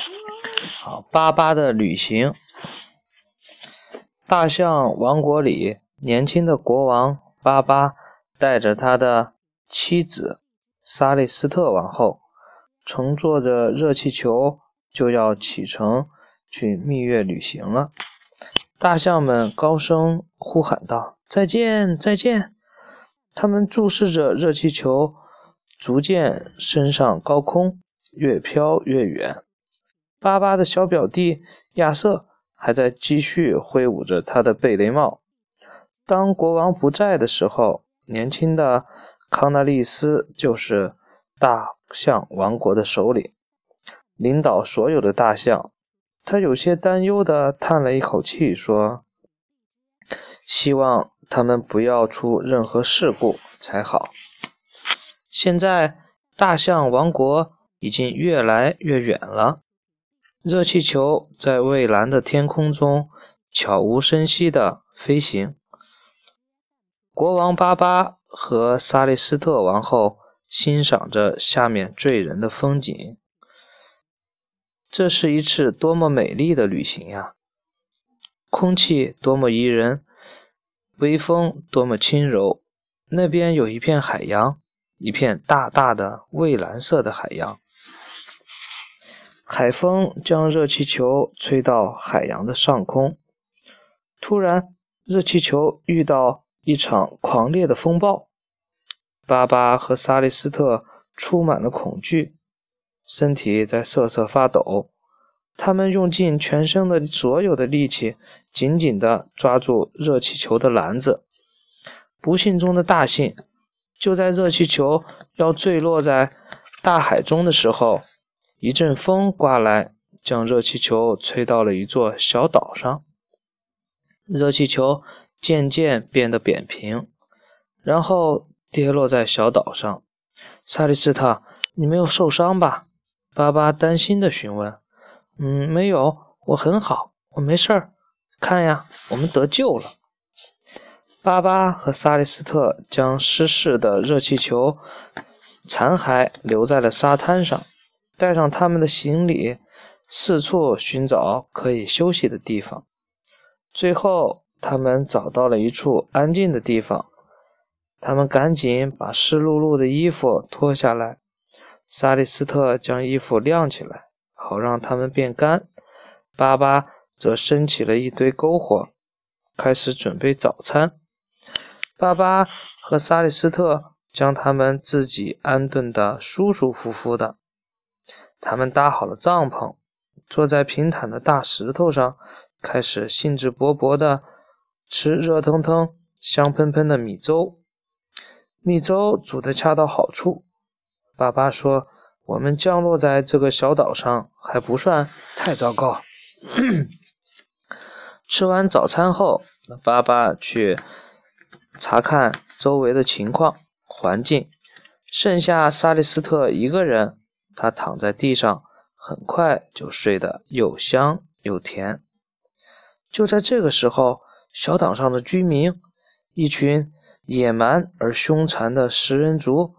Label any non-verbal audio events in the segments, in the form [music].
[laughs] 好，巴巴的旅行。大象王国里，年轻的国王巴巴带着他的妻子萨利斯特王后，乘坐着热气球就要启程去蜜月旅行了。大象们高声呼喊道：“再见，再见！”他们注视着热气球，逐渐升上高空，越飘越远。巴巴的小表弟亚瑟。还在继续挥舞着他的贝雷帽。当国王不在的时候，年轻的康纳利斯就是大象王国的首领，领导所有的大象。他有些担忧地叹了一口气，说：“希望他们不要出任何事故才好。”现在，大象王国已经越来越远了。热气球在蔚蓝的天空中悄无声息地飞行。国王巴巴和萨利斯特王后欣赏着下面醉人的风景。这是一次多么美丽的旅行呀！空气多么宜人，微风多么轻柔。那边有一片海洋，一片大大的蔚蓝色的海洋。海风将热气球吹到海洋的上空。突然，热气球遇到一场狂烈的风暴。巴巴和萨利斯特充满了恐惧，身体在瑟瑟发抖。他们用尽全身的所有的力气，紧紧地抓住热气球的篮子。不幸中的大幸，就在热气球要坠落在大海中的时候。一阵风刮来，将热气球吹到了一座小岛上。热气球渐渐变得扁平，然后跌落在小岛上。萨利斯特，你没有受伤吧？巴巴担心地询问。嗯，没有，我很好，我没事儿。看呀，我们得救了。巴巴和萨利斯特将失事的热气球残骸留在了沙滩上。带上他们的行李，四处寻找可以休息的地方。最后，他们找到了一处安静的地方。他们赶紧把湿漉漉的衣服脱下来。萨利斯特将衣服晾起来，好让它们变干。巴巴则升起了一堆篝火，开始准备早餐。巴巴和萨利斯特将他们自己安顿得舒舒服服的。他们搭好了帐篷，坐在平坦的大石头上，开始兴致勃勃地吃热腾腾、香喷喷的米粥。米粥煮得恰到好处。爸爸说：“我们降落在这个小岛上还不算太糟糕。[clears throat] ”吃完早餐后，爸爸去查看周围的情况、环境，剩下萨利斯特一个人。他躺在地上，很快就睡得又香又甜。就在这个时候，小岛上的居民，一群野蛮而凶残的食人族，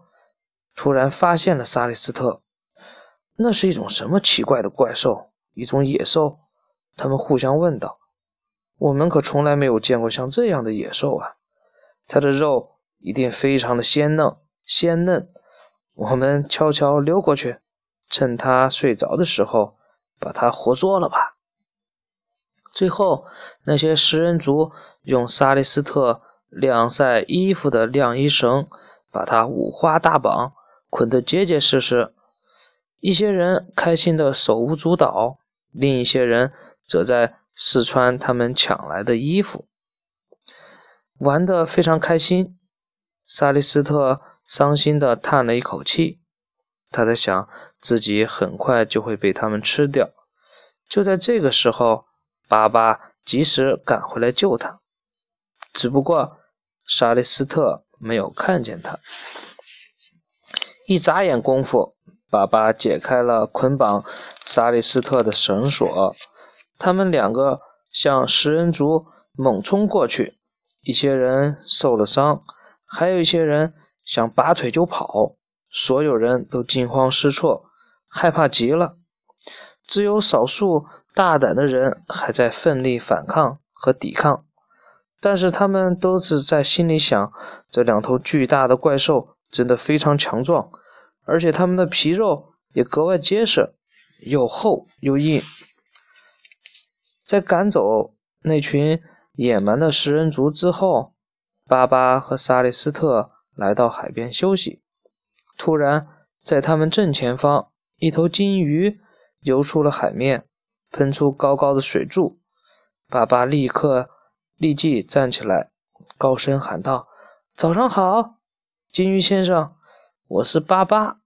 突然发现了萨利斯特。那是一种什么奇怪的怪兽？一种野兽？他们互相问道：“我们可从来没有见过像这样的野兽啊！它的肉一定非常的鲜嫩，鲜嫩。我们悄悄溜过去。”趁他睡着的时候，把他活捉了吧。最后，那些食人族用萨利斯特晾晒衣服的晾衣绳，把他五花大绑，捆得结结实实。一些人开心的手舞足蹈，另一些人则在试穿他们抢来的衣服，玩得非常开心。萨利斯特伤心的叹了一口气。他在想，自己很快就会被他们吃掉。就在这个时候，巴巴及时赶回来救他。只不过，沙利斯特没有看见他。一眨眼功夫，巴巴解开了捆绑沙利斯特的绳索。他们两个向食人族猛冲过去。一些人受了伤，还有一些人想拔腿就跑。所有人都惊慌失措，害怕极了。只有少数大胆的人还在奋力反抗和抵抗。但是他们都是在心里想：这两头巨大的怪兽真的非常强壮，而且它们的皮肉也格外结实，又厚又硬。在赶走那群野蛮的食人族之后，巴巴和萨利斯特来到海边休息。突然，在他们正前方，一头金鱼游出了海面，喷出高高的水柱。巴巴立刻。立即站起来，高声喊道：“早上好，金鱼先生，我是巴巴，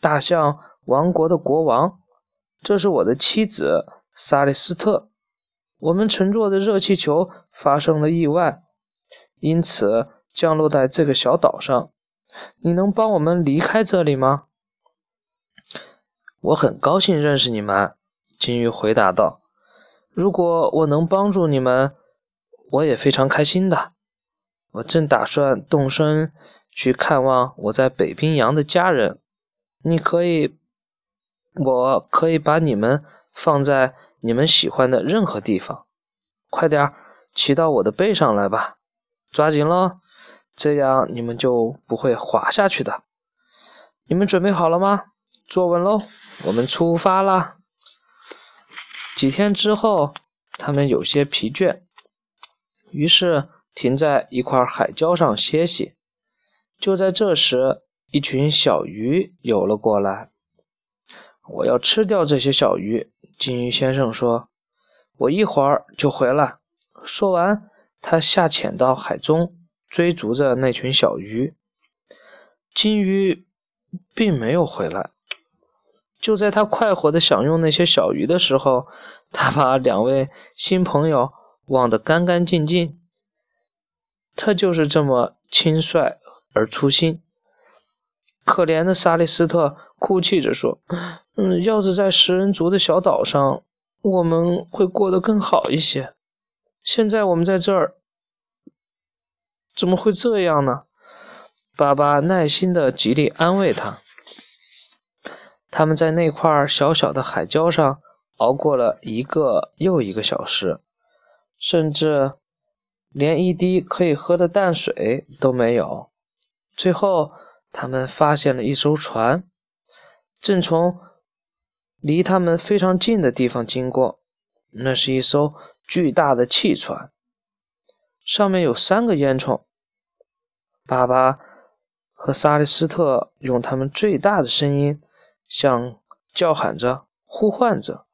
大象王国的国王。这是我的妻子萨利斯特。我们乘坐的热气球发生了意外，因此降落在这个小岛上。你能帮我们离开这里吗？”“我很高兴认识你们。”金鱼回答道。“如果我能帮助你们。”我也非常开心的。我正打算动身去看望我在北冰洋的家人。你可以，我可以把你们放在你们喜欢的任何地方。快点儿骑到我的背上来吧，抓紧喽，这样你们就不会滑下去的。你们准备好了吗？坐稳喽，我们出发啦。几天之后，他们有些疲倦。于是停在一块海礁上歇息。就在这时，一群小鱼游了过来。我要吃掉这些小鱼，金鱼先生说：“我一会儿就回来。”说完，他下潜到海中，追逐着那群小鱼。金鱼并没有回来。就在他快活的享用那些小鱼的时候，他把两位新朋友。忘得干干净净，他就是这么轻率而粗心。可怜的萨利斯特哭泣着说：“嗯，要是在食人族的小岛上，我们会过得更好一些。现在我们在这儿，怎么会这样呢？”爸爸耐心的极力安慰他。他们在那块小小的海礁上熬过了一个又一个小时。甚至连一滴可以喝的淡水都没有。最后，他们发现了一艘船，正从离他们非常近的地方经过。那是一艘巨大的汽船，上面有三个烟囱。爸爸和萨利斯特用他们最大的声音向叫喊着、呼唤着，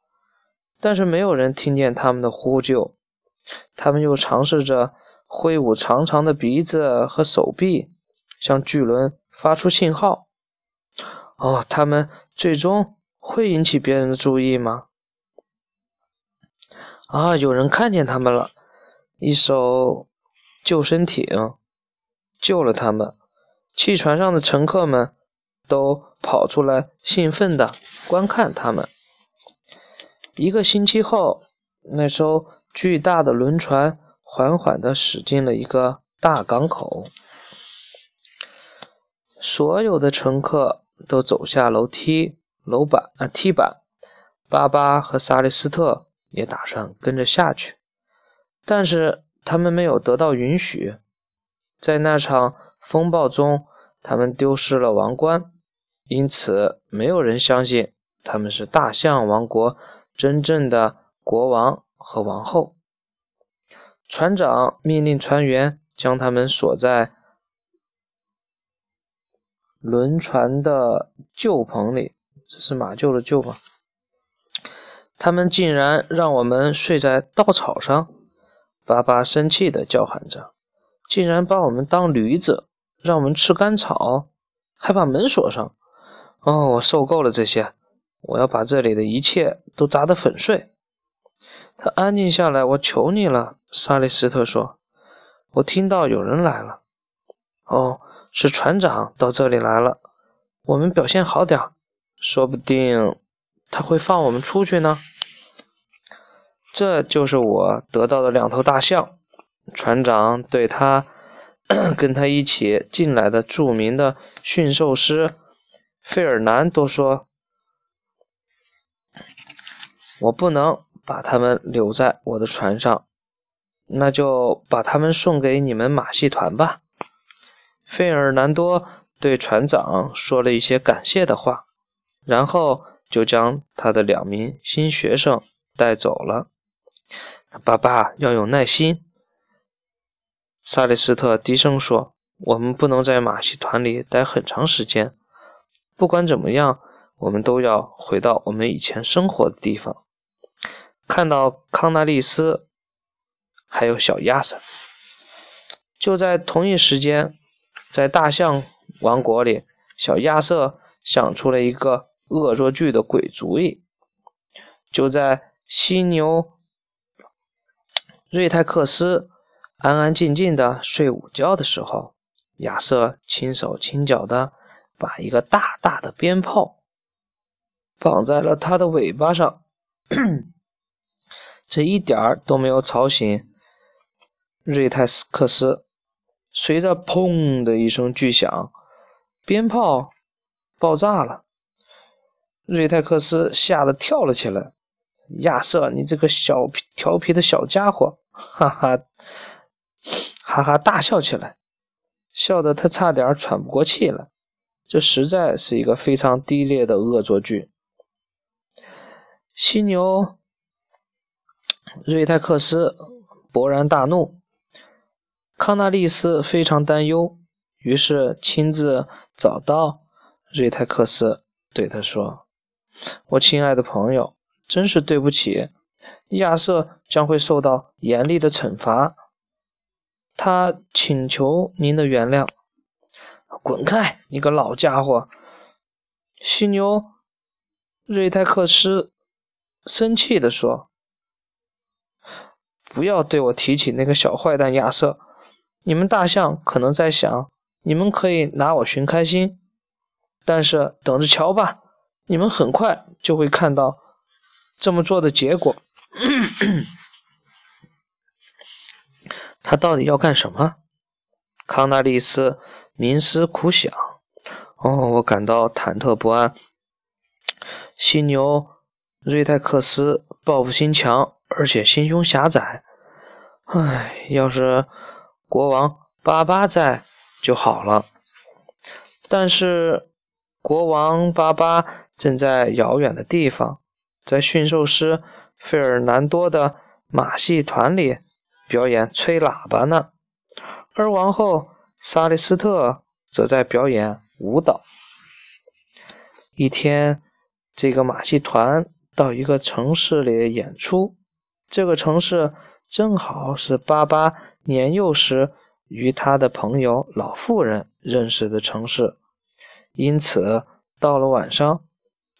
但是没有人听见他们的呼救。他们又尝试着挥舞长长的鼻子和手臂，向巨轮发出信号。哦，他们最终会引起别人的注意吗？啊，有人看见他们了！一艘救生艇救了他们。汽船上的乘客们都跑出来，兴奋地观看他们。一个星期后，那艘。巨大的轮船缓缓地驶进了一个大港口，所有的乘客都走下楼梯、楼板啊梯板。巴巴和萨利斯特也打算跟着下去，但是他们没有得到允许。在那场风暴中，他们丢失了王冠，因此没有人相信他们是大象王国真正的国王。和王后，船长命令船员将他们锁在轮船的旧棚里。这是马厩的旧棚。他们竟然让我们睡在稻草上！巴巴生气地叫喊着：“竟然把我们当驴子，让我们吃干草，还把门锁上！哦，我受够了这些！我要把这里的一切都砸得粉碎！”他安静下来，我求你了，萨利斯特说：“我听到有人来了。哦，是船长到这里来了。我们表现好点说不定他会放我们出去呢。”这就是我得到的两头大象。船长对他跟他一起进来的著名的驯兽师费尔南多说。我不能把他们留在我的船上，那就把他们送给你们马戏团吧。费尔南多对船长说了一些感谢的话，然后就将他的两名新学生带走了。爸爸要有耐心，萨利斯特低声说：“我们不能在马戏团里待很长时间。不管怎么样，我们都要回到我们以前生活的地方，看到康纳利斯，还有小亚瑟。”就在同一时间，在大象王国里，小亚瑟想出了一个恶作剧的鬼主意。就在犀牛。瑞泰克斯安安静静的睡午觉的时候，亚瑟轻手轻脚的把一个大大的鞭炮绑在了他的尾巴上，[clears throat] 这一点儿都没有吵醒瑞泰斯克斯。随着“砰”的一声巨响，鞭炮爆炸了，瑞泰克斯吓得跳了起来。亚瑟，你这个小调皮的小家伙！哈哈，哈哈大笑起来，笑得他差点喘不过气来。这实在是一个非常低劣的恶作剧。犀牛瑞泰克斯勃然大怒，康纳利斯非常担忧，于是亲自找到瑞泰克斯，对他说：“我亲爱的朋友。”真是对不起，亚瑟将会受到严厉的惩罚。他请求您的原谅。滚开，你个老家伙！犀牛瑞泰克斯生气地说：“不要对我提起那个小坏蛋亚瑟。你们大象可能在想，你们可以拿我寻开心，但是等着瞧吧，你们很快就会看到。”这么做的结果，[clears throat] 他到底要干什么？康纳利斯冥思苦想。哦，我感到忐忑不安。犀牛瑞泰克斯报复心强，而且心胸狭窄。唉，要是国王巴巴在就好了。但是国王巴巴正在遥远的地方。在驯兽师费尔南多的马戏团里表演吹喇叭呢，而王后萨利斯特则在表演舞蹈。一天，这个马戏团到一个城市里演出，这个城市正好是巴巴年幼时与他的朋友老妇人认识的城市，因此到了晚上，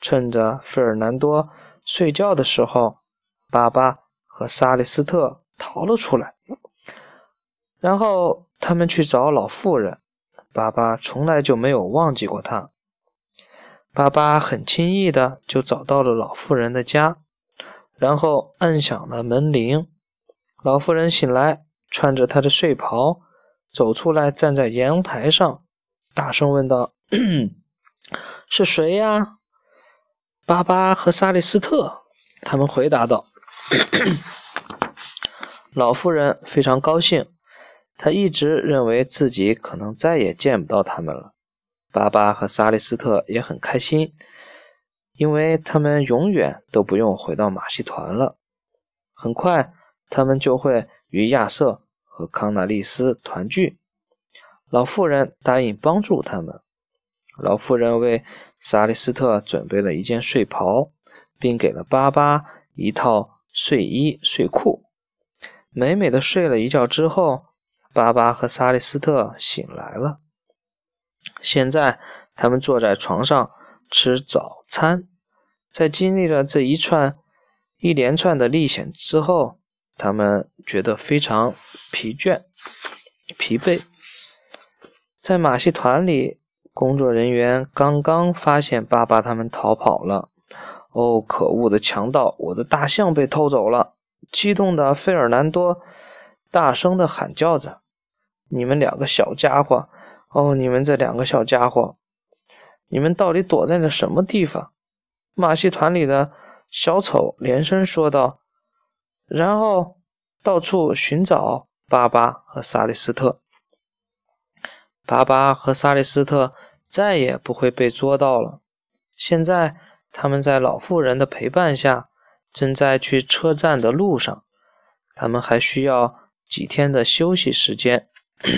趁着费尔南多。睡觉的时候，巴巴和萨利斯特逃了出来，然后他们去找老妇人。巴巴从来就没有忘记过他。巴巴很轻易的就找到了老妇人的家，然后按响了门铃。老妇人醒来，穿着她的睡袍走出来，站在阳台上，大声问道：“ [coughs] 是谁呀？”巴巴和萨利斯特，他们回答道：“ [coughs] 老妇人非常高兴，她一直认为自己可能再也见不到他们了。巴巴和萨利斯特也很开心，因为他们永远都不用回到马戏团了。很快，他们就会与亚瑟和康纳利斯团聚。老妇人答应帮助他们。老妇人为……”萨利斯特准备了一件睡袍，并给了巴巴一套睡衣睡裤。美美的睡了一觉之后，巴巴和萨利斯特醒来了。现在，他们坐在床上吃早餐。在经历了这一串一连串的历险之后，他们觉得非常疲倦、疲惫。在马戏团里。工作人员刚刚发现巴巴他们逃跑了。哦，可恶的强盗！我的大象被偷走了！激动的费尔南多大声的喊叫着：“你们两个小家伙！哦，你们这两个小家伙！你们到底躲在了什么地方？马戏团里的小丑连声说道，然后到处寻找巴巴和萨利斯特。巴巴和萨利斯特再也不会被捉到了。现在他们在老妇人的陪伴下，正在去车站的路上。他们还需要几天的休息时间，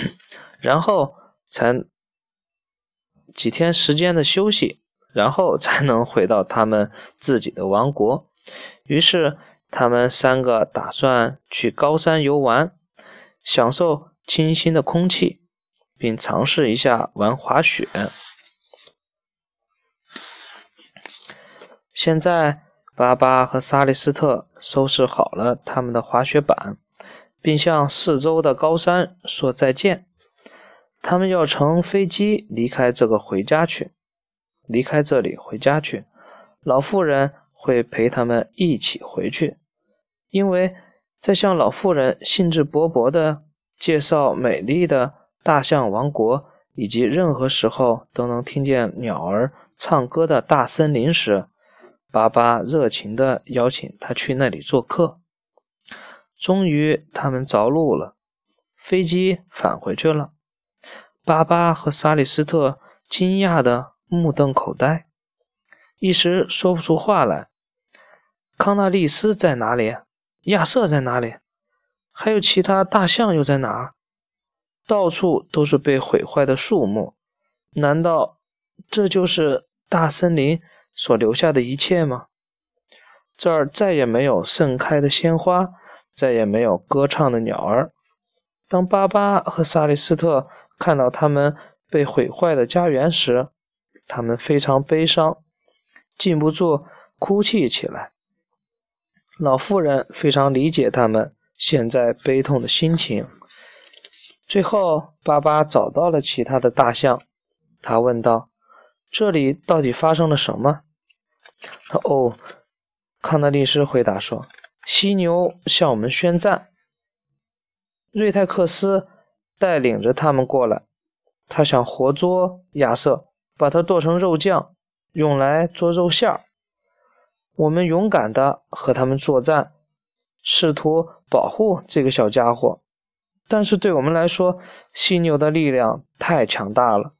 [clears throat] 然后才几天时间的休息，然后才能回到他们自己的王国。于是，他们三个打算去高山游玩，享受清新的空气，并尝试一下玩滑雪。现在，巴巴和萨利斯特收拾好了他们的滑雪板，并向四周的高山说再见。他们要乘飞机离开这个回家去，离开这里回家去。老妇人。会陪他们一起回去，因为在向老妇人兴致勃勃地介绍美丽的大象王国以及任何时候都能听见鸟儿唱歌的大森林时，巴巴热情地邀请他去那里做客。终于，他们着陆了，飞机返回去了。巴巴和萨利斯特惊讶的目瞪口呆，一时说不出话来。康纳利斯在哪里？亚瑟在哪里？还有其他大象又在哪儿？到处都是被毁坏的树木，难道这就是大森林所留下的一切吗？这儿再也没有盛开的鲜花，再也没有歌唱的鸟儿。当巴巴和萨利斯特看到他们被毁坏的家园时，他们非常悲伤，禁不住哭泣起来。老妇人非常理解他们现在悲痛的心情。最后，巴巴找到了其他的大象，他问道：“这里到底发生了什么？”哦，康德利斯回答说：“犀牛向我们宣战。瑞泰克斯带领着他们过来，他想活捉亚瑟，把他剁成肉酱，用来做肉馅儿。”我们勇敢地和他们作战，试图保护这个小家伙，但是对我们来说，犀牛的力量太强大了，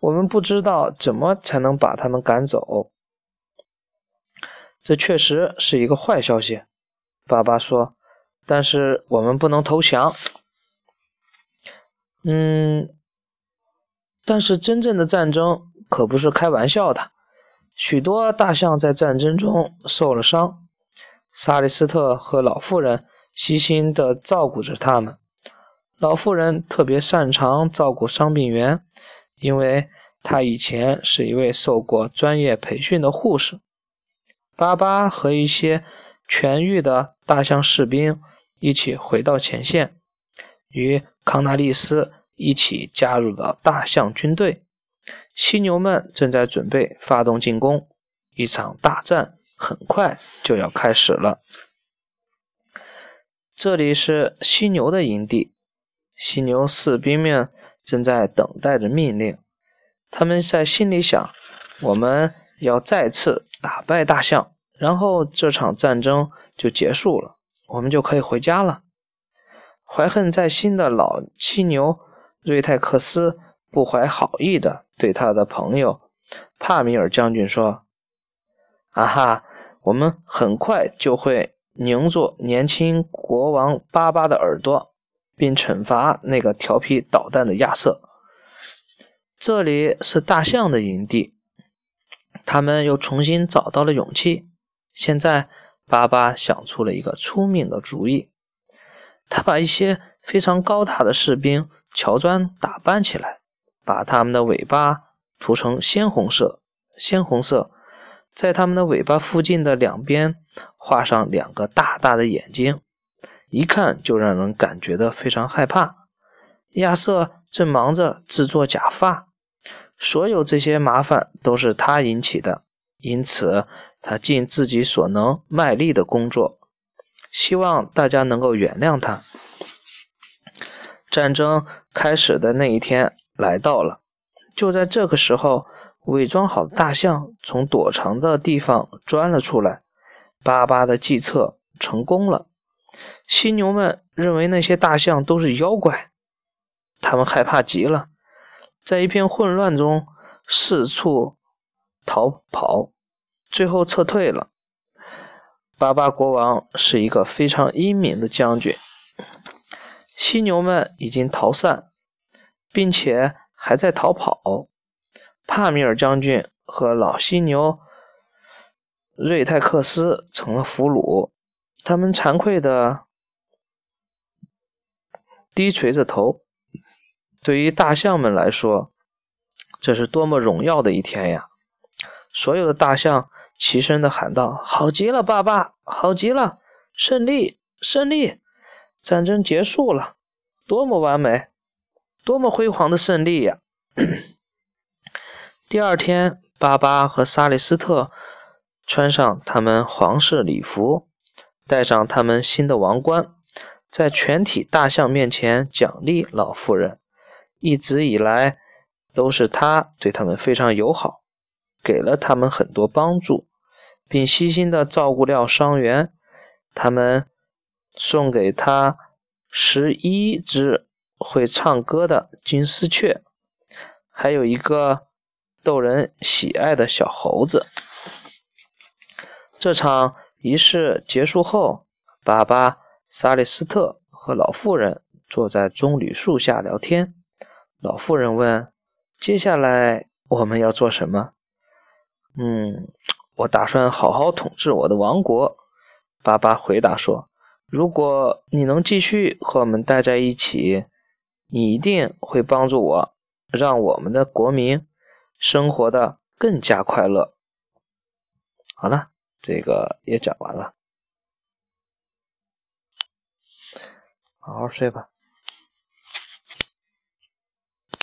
我们不知道怎么才能把他们赶走。这确实是一个坏消息，爸爸说。但是我们不能投降。嗯，但是真正的战争可不是开玩笑的。许多大象在战争中受了伤，萨利斯特和老妇人悉心地照顾着他们。老妇人特别擅长照顾伤病员，因为他以前是一位受过专业培训的护士。巴巴和一些痊愈的大象士兵一起回到前线，与康纳利斯一起加入了大象军队。犀牛们正在准备发动进攻，一场大战很快就要开始了。这里是犀牛的营地，犀牛士兵们正在等待着命令。他们在心里想：我们要再次打败大象，然后这场战争就结束了，我们就可以回家了。怀恨在心的老犀牛瑞泰克斯。不怀好意的对他的朋友帕米尔将军说：“啊哈，我们很快就会拧住年轻国王巴巴的耳朵，并惩罚那个调皮捣蛋的亚瑟。这里是大象的营地，他们又重新找到了勇气。现在，巴巴想出了一个聪明的主意，他把一些非常高大的士兵乔装打扮起来。”把他们的尾巴涂成鲜红色，鲜红色，在他们的尾巴附近的两边画上两个大大的眼睛，一看就让人感觉到非常害怕。亚瑟正忙着制作假发，所有这些麻烦都是他引起的，因此他尽自己所能卖力的工作，希望大家能够原谅他。战争开始的那一天。来到了，就在这个时候，伪装好的大象从躲藏的地方钻了出来，巴巴的计策成功了。犀牛们认为那些大象都是妖怪，他们害怕极了，在一片混乱中四处逃跑，最后撤退了。巴巴国王是一个非常英明的将军，犀牛们已经逃散，并且还在逃跑。帕米尔将军和老犀牛瑞泰克斯成了俘虏，他们惭愧的低垂着头。对于大象们来说，这是多么荣耀的一天呀！所有的大象齐声的喊道：“好极了，爸爸！好极了！胜利，胜利！战争结束了，多么完美，多么辉煌的胜利呀！” [coughs] 第二天，巴巴和萨利斯特穿上他们皇室礼服，戴上他们新的王冠，在全体大象面前奖励老妇人。一直以来，都是他对他们非常友好，给了他们很多帮助，并悉心的照顾了伤员。他们送给他十一只会唱歌的金丝雀，还有一个。逗人喜爱的小猴子。这场仪式结束后，爸爸、萨利斯特和老妇人坐在棕榈树下聊天。老妇人问：“接下来我们要做什么？”“嗯，我打算好好统治我的王国。”巴巴回答说：“如果你能继续和我们待在一起，你一定会帮助我，让我们的国民。”生活的更加快乐。好了，这个也讲完了，好好睡吧。